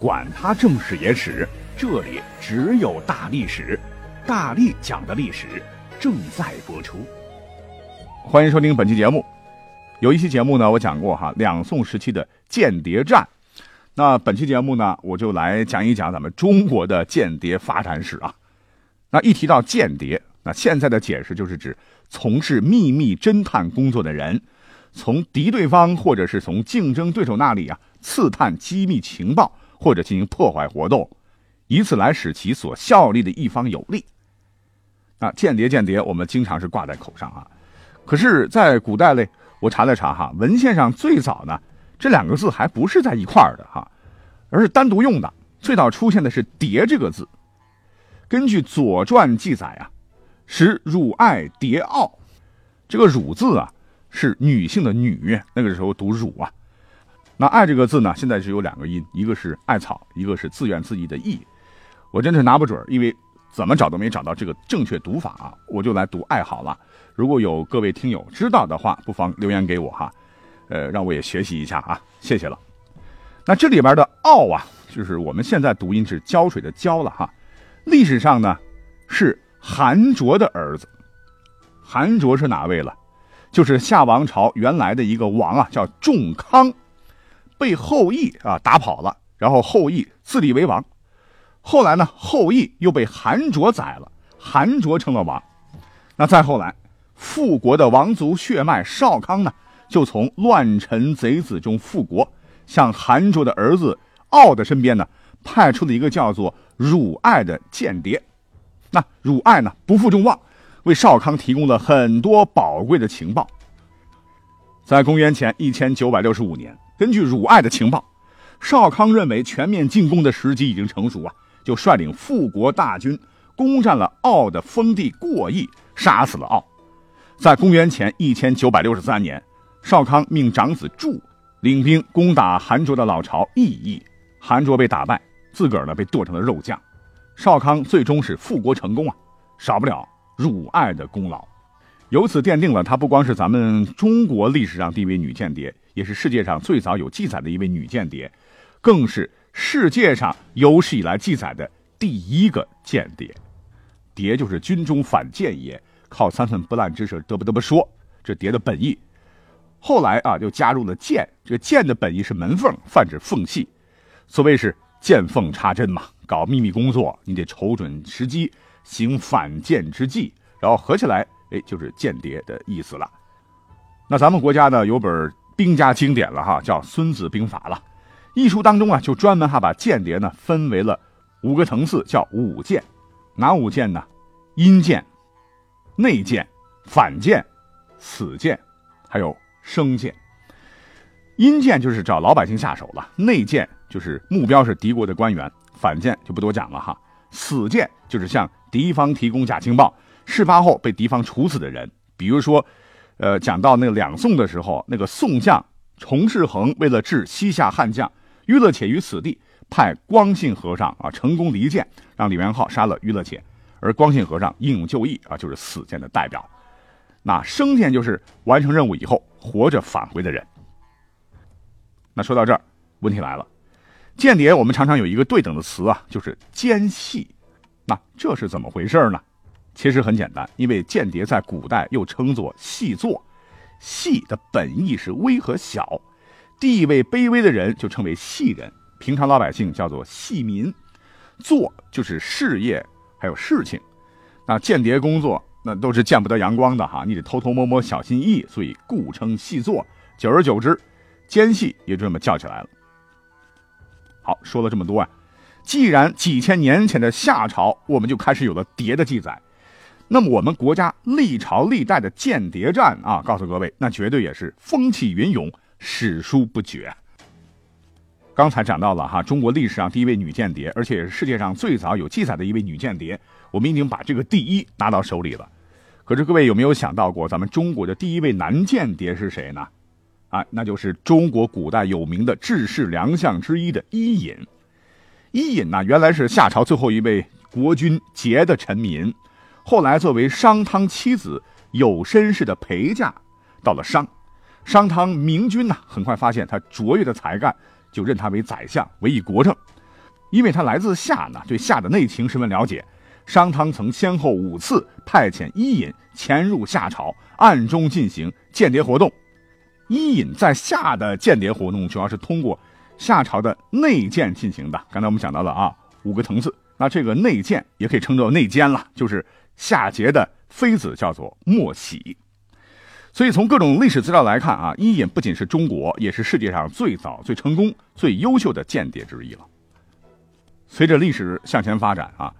管他正史野史。这里只有大历史，大力讲的历史正在播出。欢迎收听本期节目。有一期节目呢，我讲过哈两宋时期的间谍战。那本期节目呢，我就来讲一讲咱们中国的间谍发展史啊。那一提到间谍，那现在的解释就是指从事秘密侦探工作的人，从敌对方或者是从竞争对手那里啊刺探机密情报或者进行破坏活动。以此来使其所效力的一方有利。那间谍，间谍，我们经常是挂在口上啊。可是，在古代嘞，我查了查哈，文献上最早呢，这两个字还不是在一块儿的哈，而是单独用的。最早出现的是“谍”这个字。根据《左传》记载啊，使汝爱谍傲，这个“汝”字啊，是女性的“女”，那个时候读“汝”啊。那“爱”这个字呢，现在是有两个音，一个是艾草，一个是自怨自艾的“艾”。我真是拿不准，因为怎么找都没找到这个正确读法啊！我就来读“爱”好了。如果有各位听友知道的话，不妨留言给我哈，呃，让我也学习一下啊，谢谢了。那这里边的“傲”啊，就是我们现在读音是胶水的“胶”了哈。历史上呢，是韩卓的儿子。韩卓是哪位了？就是夏王朝原来的一个王啊，叫仲康，被后羿啊打跑了，然后后羿自立为王。后来呢，后羿又被韩卓宰了，韩卓成了王。那再后来，复国的王族血脉少康呢，就从乱臣贼子中复国，向韩卓的儿子傲的身边呢，派出了一个叫做汝爱的间谍。那汝爱呢，不负众望，为少康提供了很多宝贵的情报。在公元前一千九百六十五年，根据汝爱的情报，少康认为全面进攻的时机已经成熟啊。就率领复国大军攻占了奥的封地过邑，杀死了奥。在公元前一千九百六十三年，少康命长子祝领兵攻打韩卓的老巢义邑，韩卓被打败，自个儿呢被剁成了肉酱。少康最终是复国成功啊，少不了汝爱的功劳。由此奠定了她不光是咱们中国历史上第一位女间谍，也是世界上最早有记载的一位女间谍，更是。世界上有史以来记载的第一个间谍，谍就是军中反间也，靠三分不烂之舌得不得不说，这谍的本意。后来啊，就加入了间，这个间的本意是门缝，泛指缝隙。所谓是见缝插针嘛，搞秘密工作，你得瞅准时机，行反间之计，然后合起来，哎，就是间谍的意思了。那咱们国家呢，有本兵家经典了哈，叫《孙子兵法》了。一书当中啊，就专门哈把间谍呢分为了五个层次，叫五间。哪五间呢？阴间、内间、反间、死间，还有生间。阴间就是找老百姓下手了，内间就是目标是敌国的官员，反间就不多讲了哈。死间就是向敌方提供假情报，事发后被敌方处死的人。比如说，呃，讲到那个两宋的时候，那个宋将崇世恒为了治西夏悍将。于乐且于此地，派光信和尚啊成功离间，让李元昊杀了于乐且，而光信和尚英勇就义啊，就是死谏的代表。那生谏就是完成任务以后活着返回的人。那说到这儿，问题来了，间谍我们常常有一个对等的词啊，就是奸细。那这是怎么回事呢？其实很简单，因为间谍在古代又称作细作，细的本意是微和小。地位卑微的人就称为细人，平常老百姓叫做细民。做就是事业，还有事情。那间谍工作那都是见不得阳光的哈，你得偷偷摸摸、小心翼翼，所以故称细作。久而久之，奸细也就这么叫起来了。好，说了这么多啊，既然几千年前的夏朝我们就开始有了谍的记载，那么我们国家历朝历代的间谍战啊，告诉各位，那绝对也是风起云涌。史书不绝。刚才讲到了哈，中国历史上第一位女间谍，而且也是世界上最早有记载的一位女间谍。我们已经把这个第一拿到手里了。可是各位有没有想到过，咱们中国的第一位男间谍是谁呢？啊，那就是中国古代有名的治世良相之一的伊尹。伊尹呢，原来是夏朝最后一位国君桀的臣民，后来作为商汤妻子有身世的陪嫁到了商。商汤明君呢，很快发现他卓越的才干，就任他为宰相，委以国政。因为他来自夏呢，对夏的内情十分了解。商汤曾先后五次派遣伊尹潜入夏朝，暗中进行间谍活动。伊尹在夏的间谍活动主要是通过夏朝的内奸进行的。刚才我们讲到了啊，五个层次。那这个内奸也可以称作内奸了，就是夏桀的妃子叫做莫喜。所以从各种历史资料来看啊，伊尹不仅是中国，也是世界上最早、最成功、最优秀的间谍之一了。随着历史向前发展啊，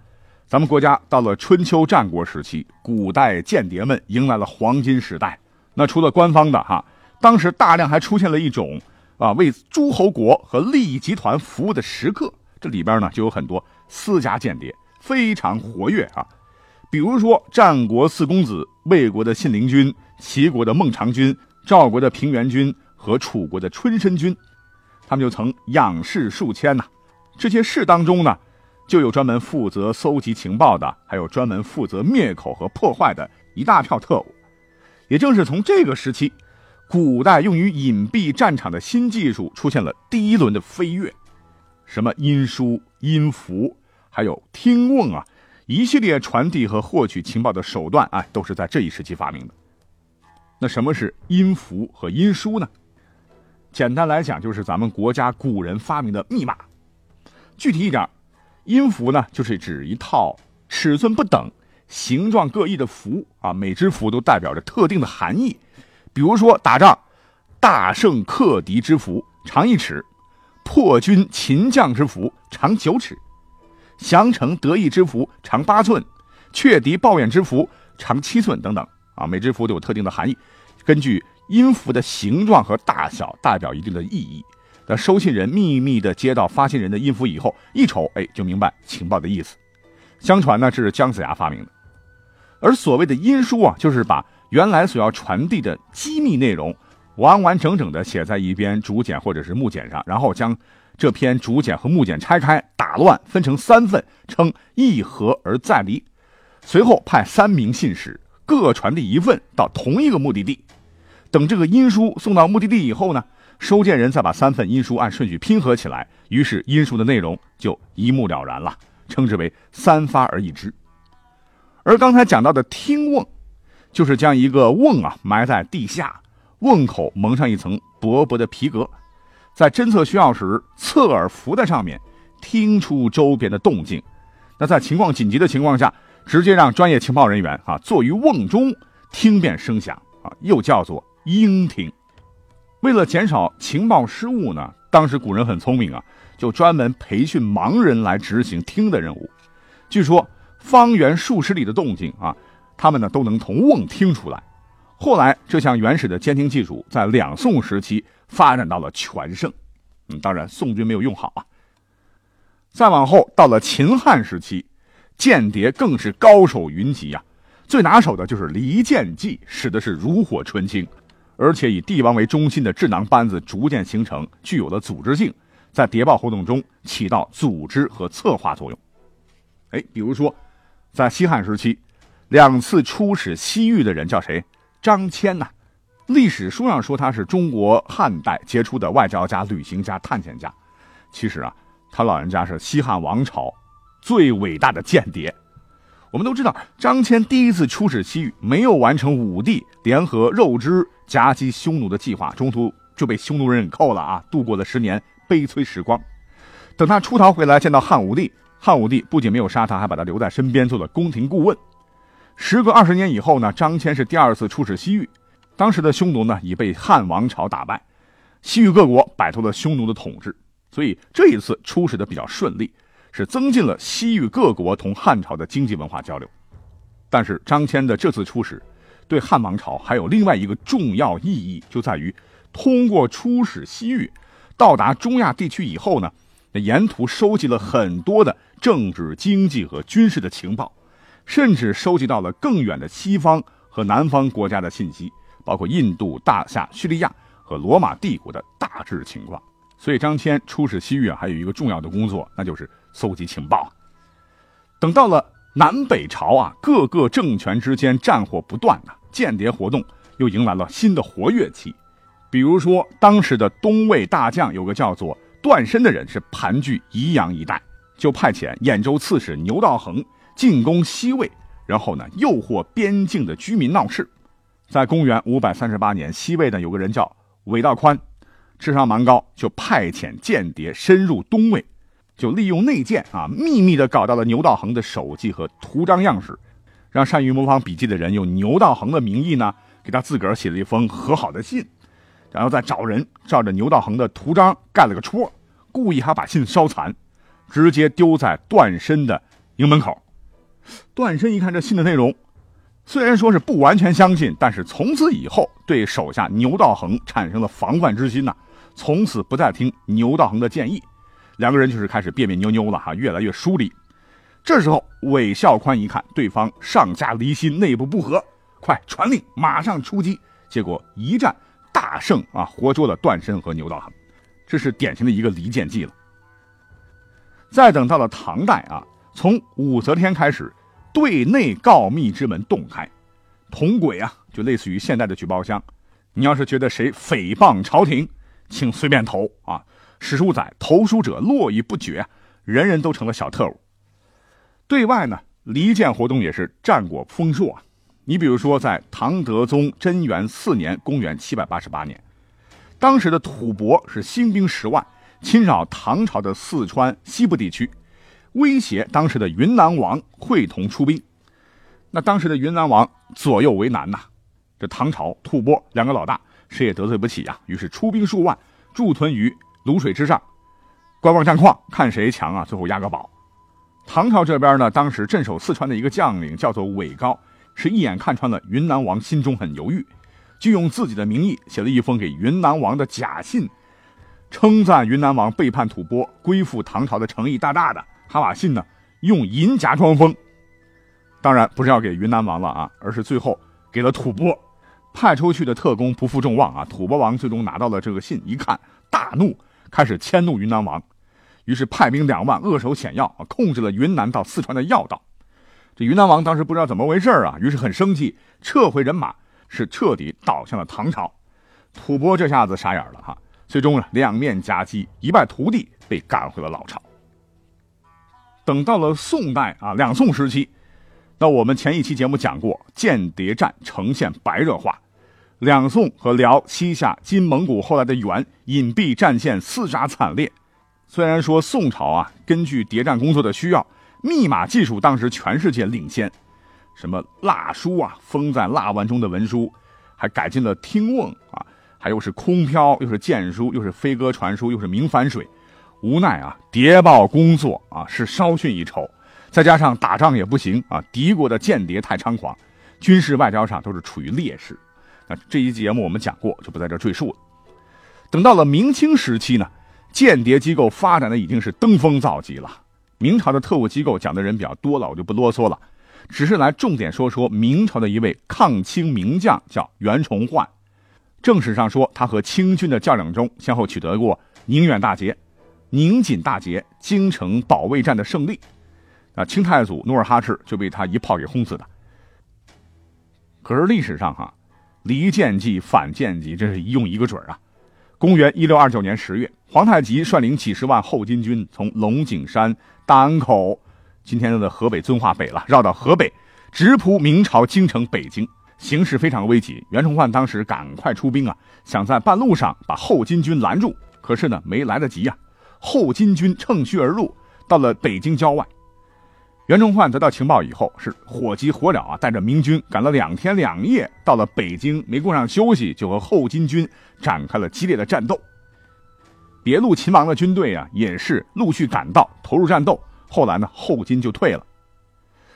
咱们国家到了春秋战国时期，古代间谍们迎来了黄金时代。那除了官方的哈，当时大量还出现了一种啊为诸侯国和利益集团服务的食客，这里边呢就有很多私家间谍，非常活跃啊。比如说战国四公子，魏国的信陵君、齐国的孟尝君、赵国的平原君和楚国的春申君，他们就曾仰视数千呐。这些士当中呢，就有专门负责搜集情报的，还有专门负责灭口和破坏的一大票特务。也正是从这个时期，古代用于隐蔽战场的新技术出现了第一轮的飞跃，什么音书、音符，还有听瓮啊，一系列传递和获取情报的手段，哎，都是在这一时期发明的。那什么是音符和音书呢？简单来讲，就是咱们国家古人发明的密码。具体一点，音符呢，就是指一套尺寸不等、形状各异的符啊，每只符都代表着特定的含义。比如说打仗，大胜克敌之符长一尺，破军擒将之符长九尺，降城得意之符长八寸，却敌抱怨之符长七寸等等啊，每只符都有特定的含义，根据音符的形状和大小，代表一定的意义。那收信人秘密的接到发信人的音符以后，一瞅，哎，就明白情报的意思。相传呢，这是姜子牙发明的。而所谓的音书啊，就是把原来所要传递的机密内容，完完整整的写在一边竹简或者是木简上，然后将这篇竹简和木简拆开，打乱，分成三份，称一合而再离。随后派三名信使各传递一份到同一个目的地。等这个音书送到目的地以后呢？收件人再把三份音书按顺序拼合起来，于是音书的内容就一目了然了，称之为三发而一之。而刚才讲到的听瓮，就是将一个瓮啊埋在地下，瓮口蒙上一层薄薄的皮革，在侦测需要时侧耳伏在上面，听出周边的动静。那在情况紧急的情况下，直接让专业情报人员啊坐于瓮中听辨声响啊，又叫做应听。为了减少情报失误呢，当时古人很聪明啊，就专门培训盲人来执行听的任务。据说方圆数十里的动静啊，他们呢都能从瓮听出来。后来这项原始的监听技术在两宋时期发展到了全盛。嗯，当然宋军没有用好啊。再往后到了秦汉时期，间谍更是高手云集呀，最拿手的就是离间计，使的是炉火纯青。而且以帝王为中心的智囊班子逐渐形成，具有了组织性，在谍报活动中起到组织和策划作用。哎，比如说，在西汉时期，两次出使西域的人叫谁？张骞呐。历史书上说他是中国汉代杰出的外交家、旅行家、探险家。其实啊，他老人家是西汉王朝最伟大的间谍。我们都知道，张骞第一次出使西域，没有完成武帝联合肉支夹击匈奴的计划，中途就被匈奴人给扣了啊！度过了十年悲催时光。等他出逃回来，见到汉武帝，汉武帝不仅没有杀他，还把他留在身边做了宫廷顾问。时隔二十年以后呢，张骞是第二次出使西域，当时的匈奴呢已被汉王朝打败，西域各国摆脱了匈奴的统治，所以这一次出使的比较顺利。是增进了西域各国同汉朝的经济文化交流，但是张骞的这次出使，对汉王朝还有另外一个重要意义，就在于通过出使西域，到达中亚地区以后呢，沿途收集了很多的政治、经济和军事的情报，甚至收集到了更远的西方和南方国家的信息，包括印度、大夏、叙利亚和罗马帝国的大致情况。所以张骞出使西域啊，还有一个重要的工作，那就是搜集情报。等到了南北朝啊，各个政权之间战火不断呐，间谍活动又迎来了新的活跃期。比如说，当时的东魏大将有个叫做段申的人，是盘踞宜阳一带，就派遣兖州刺史牛道衡进攻西魏，然后呢，诱惑边境的居民闹事。在公元五百三十八年，西魏呢有个人叫韦道宽。智商蛮高，就派遣间谍深入东魏，就利用内奸啊，秘密的搞到了牛道衡的手记和图章样式，让善于模仿笔记的人用牛道衡的名义呢，给他自个儿写了一封和好的信，然后再找人照着牛道衡的图章盖了个戳，故意还把信烧残，直接丢在段申的营门口。段深一看这信的内容，虽然说是不完全相信，但是从此以后对手下牛道衡产生了防范之心呐。从此不再听牛道衡的建议，两个人就是开始别别扭扭了哈，越来越疏离。这时候韦孝宽一看对方上下离心，内部不和，快传令马上出击。结果一战大胜啊，活捉了段深和牛道衡，这是典型的一个离间计了。再等到了唐代啊，从武则天开始，对内告密之门洞开，铜轨啊，就类似于现代的举报箱。你要是觉得谁诽谤朝廷，请随便投啊！史书载，投书者络绎不绝，人人都成了小特务。对外呢，离间活动也是战果丰硕啊。你比如说，在唐德宗贞元四年（公元788年），当时的吐蕃是兴兵十万，侵扰唐朝的四川西部地区，威胁当时的云南王会同出兵。那当时的云南王左右为难呐，这唐朝、吐蕃两个老大。谁也得罪不起呀，于是出兵数万，驻屯于泸水之上，观望战况，看谁强啊，最后押个宝。唐朝这边呢，当时镇守四川的一个将领叫做韦高，是一眼看穿了云南王心中很犹豫，就用自己的名义写了一封给云南王的假信，称赞云南王背叛吐蕃，归附唐朝的诚意大大的，还把信呢用银夹装封。当然不是要给云南王了啊，而是最后给了吐蕃。派出去的特工不负众望啊！吐蕃王最终拿到了这个信，一看大怒，开始迁怒云南王，于是派兵两万扼守险要，控制了云南到四川的要道。这云南王当时不知道怎么回事啊，于是很生气，撤回人马，是彻底倒向了唐朝。吐蕃这下子傻眼了哈，最终呢两面夹击，一败涂地，被赶回了老巢。等到了宋代啊，两宋时期。那我们前一期节目讲过，间谍战呈现白热化，两宋和辽、西夏、金蒙古后来的元隐蔽战线厮杀惨烈。虽然说宋朝啊，根据谍战工作的需要，密码技术当时全世界领先，什么蜡书啊，封在蜡丸中的文书，还改进了听瓮啊，还有是空飘，又是箭书，又是飞鸽传书，又是明矾水。无奈啊，谍报工作啊是稍逊一筹。再加上打仗也不行啊，敌国的间谍太猖狂，军事外交上都是处于劣势。那这一节目我们讲过，就不在这赘述了。等到了明清时期呢，间谍机构发展的已经是登峰造极了。明朝的特务机构讲的人比较多了，我就不啰嗦了，只是来重点说说明朝的一位抗清名将，叫袁崇焕。正史上说，他和清军的较量中，先后取得过宁远大捷、宁锦大捷、京城保卫战的胜利。啊，清太祖努尔哈赤就被他一炮给轰死的。可是历史上哈，离间计、反间计，这是一用一个准啊。公元一六二九年十月，皇太极率领几十万后金军从龙井山、大安口（今天的河北遵化北了）绕到河北，直扑明朝京城北京，形势非常危急。袁崇焕当时赶快出兵啊，想在半路上把后金军拦住，可是呢，没来得及呀。后金军乘虚而入，到了北京郊外。袁崇焕得到情报以后，是火急火燎啊，带着明军赶了两天两夜，到了北京，没顾上休息，就和后金军展开了激烈的战斗。别路秦王的军队啊，也是陆续赶到，投入战斗。后来呢，后金就退了。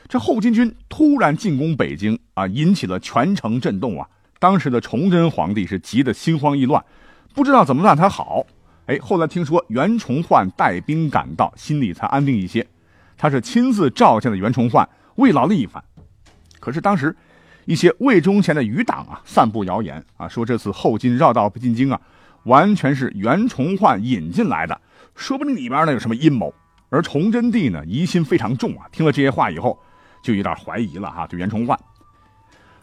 这后金军突然进攻北京啊，引起了全城震动啊。当时的崇祯皇帝是急得心慌意乱，不知道怎么办才好。哎，后来听说袁崇焕带兵赶到，心里才安定一些。他是亲自召见了袁崇焕，慰劳了一番。可是当时一些魏忠贤的余党啊，散布谣言啊，说这次后金绕道不进京啊，完全是袁崇焕引进来的，说不定里边呢有什么阴谋。而崇祯帝呢，疑心非常重啊，听了这些话以后，就有点怀疑了哈，对袁崇焕。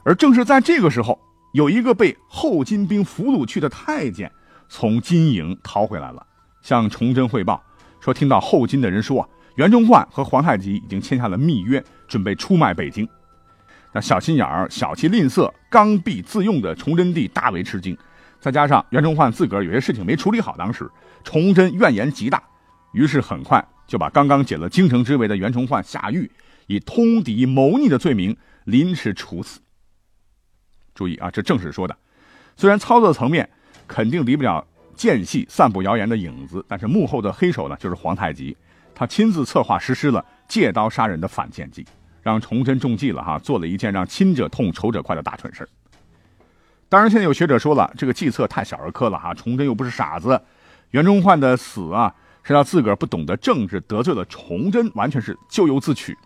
而正是在这个时候，有一个被后金兵俘虏去的太监从金营逃回来了，向崇祯汇报说，听到后金的人说，袁崇焕和皇太极已经签下了密约，准备出卖北京。那小心眼儿、小气吝啬、刚愎自用的崇祯帝大为吃惊，再加上袁崇焕自个儿有些事情没处理好，当时崇祯怨言极大，于是很快就把刚刚解了京城之围的袁崇焕下狱，以通敌谋逆的罪名临时处死。注意啊，这正是说的，虽然操作层面肯定离不了间隙散布谣言的影子，但是幕后的黑手呢，就是皇太极，他亲自策划实施了借刀杀人的反间计。让崇祯中计了哈，做了一件让亲者痛、仇者快的大蠢事当然，现在有学者说了，这个计策太小儿科了哈。崇祯又不是傻子，袁崇焕的死啊，是他自个儿不懂得政治，得罪了崇祯，完全是咎由自取。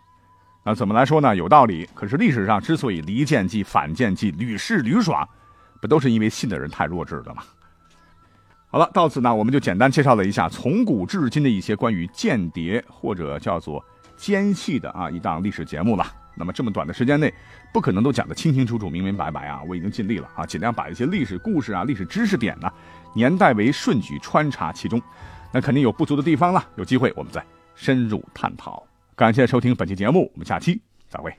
那怎么来说呢？有道理。可是历史上之所以离间计、反间计屡试屡爽，不都是因为信的人太弱智了吗？好了，到此呢，我们就简单介绍了一下从古至今的一些关于间谍或者叫做。奸细的啊，一档历史节目了。那么这么短的时间内，不可能都讲得清清楚楚、明明白白啊。我已经尽力了啊，尽量把一些历史故事啊、历史知识点呢，年代为顺序穿插其中。那肯定有不足的地方了，有机会我们再深入探讨。感谢收听本期节目，我们下期再会。